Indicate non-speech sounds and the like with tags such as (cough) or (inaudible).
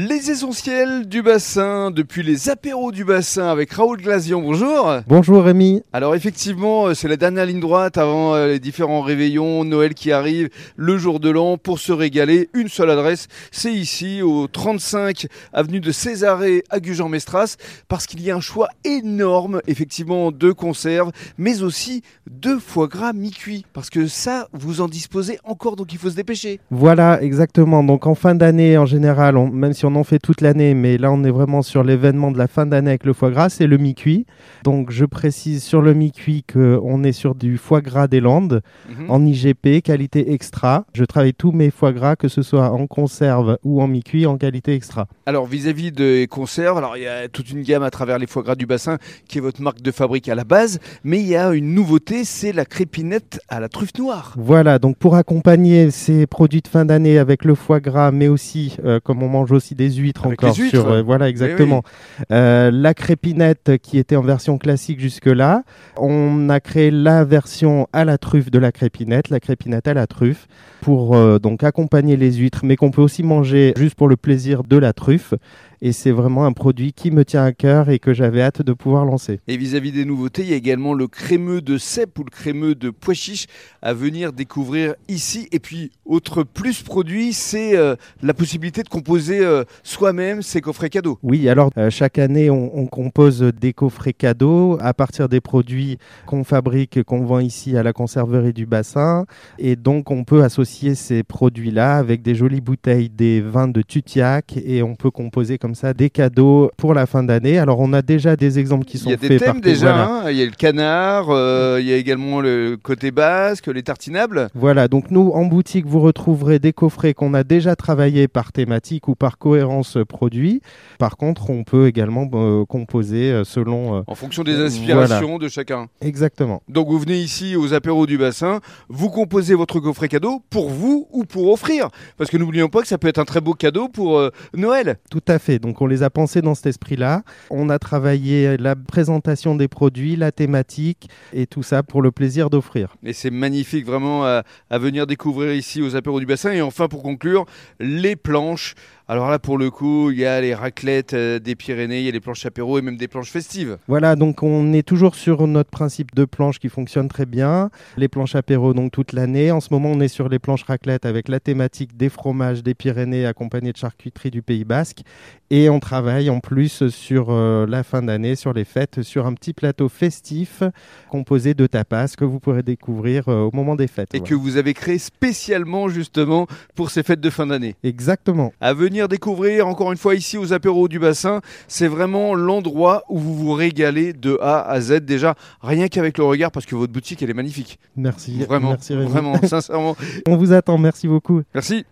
Les essentiels du bassin, depuis les apéros du bassin avec Raoul Glazion, bonjour Bonjour Rémi. Alors effectivement, euh, c'est la dernière ligne droite avant euh, les différents réveillons, Noël qui arrive, le jour de l'an, pour se régaler, une seule adresse, c'est ici au 35 avenue de Césarée à Gujan-Mestras, parce qu'il y a un choix énorme effectivement de conserves, mais aussi de foie gras mi-cuit, parce que ça, vous en disposez encore, donc il faut se dépêcher. Voilà, exactement. Donc en fin d'année, en général, on- même si on en fait toute l'année, mais là on est vraiment sur l'événement de la fin d'année avec le foie gras, c'est le mi-cuit. Donc je précise sur le mi-cuit qu'on est sur du foie gras des Landes, Mhm. en IGP, qualité extra. Je travaille tous mes foie gras, que ce soit en conserve ou en mi-cuit, en qualité extra. Alors vis-à-vis des conserves, alors il y a toute une gamme à travers les foie gras du bassin qui est votre marque de fabrique à la base, mais il y a une nouveauté, c'est la crépinette à la truffe noire. Voilà, donc pour accompagner ces produits de fin d'année avec le foie gras, mais aussi, euh, comme on mange aussi des huîtres Avec encore huîtres. sur, euh, voilà exactement, Euh, la crépinette qui était en version classique jusque-là, on a créé la version à la truffe de la crépinette, la crépinette à la truffe, pour euh, donc accompagner les huîtres, mais qu'on peut aussi manger juste pour le plaisir de la truffe. Et c'est vraiment un produit qui me tient à cœur et que j'avais hâte de pouvoir lancer. Et vis-à-vis des nouveautés, il y a également le crémeux de cèpe ou le crémeux de pois chiche à venir découvrir ici. Et puis, autre plus produit, c'est euh, la possibilité de composer euh, soi-même ses coffrets cadeaux. Oui, alors euh, chaque année, on, on compose des coffrets cadeaux à partir des produits qu'on fabrique, qu'on vend ici à la conserverie du bassin. Et donc, on peut associer ces produits-là avec des jolies bouteilles des vins de Tutiac et on peut composer comme ça des cadeaux pour la fin d'année. Alors, on a déjà des exemples qui Il sont y a des faits thèmes déjà, voilà. hein. il y a le canard, euh, il y a également le côté basque, les tartinables. Voilà, donc nous, en boutique, vous retrouverez des coffrets qu'on a déjà travaillés par thématique ou par cohérence produit. Par contre, on peut également euh, composer euh, selon... euh, En fonction des inspirations de chacun. Exactement. Donc vous venez ici aux apéros du bassin, vous composez votre coffret cadeau pour vous ou pour offrir. Parce que n'oublions pas que ça peut être un très beau cadeau pour Noël. Tout à fait. Donc on les a pensés dans cet esprit-là. On a travaillé la présentation des produits, la thématique et tout ça pour le plaisir d'offrir. Et c'est magnifique vraiment à, à venir découvrir ici aux apéros du bassin. Et enfin pour conclure, les planches. Alors là pour le coup, il y a les raclettes euh, des Pyrénées, il y a les planches apéros et même des planches festives. Voilà, donc on est toujours sur notre principe de planche qui fonctionne très bien. Les planches apéro donc toute l'année. En ce moment, on est sur les planches raclette avec la thématique des fromages des Pyrénées accompagnés de charcuterie du Pays Basque. Et on travaille en plus sur euh, la fin d'année, sur les fêtes, sur un petit plateau festif composé de tapas que vous pourrez découvrir euh, au moment des fêtes. Et Voilà. que vous avez créé spécialement justement pour ces fêtes de fin d'année. Exactement. à venir découvrir encore une fois ici aux apéros du bassin. C'est vraiment l'endroit où vous vous régalez de A à Z déjà, rien qu'avec le regard parce que votre boutique elle est magnifique. Merci. Vraiment, Merci vraiment, (laughs) sincèrement. On vous attend. Merci beaucoup. Merci.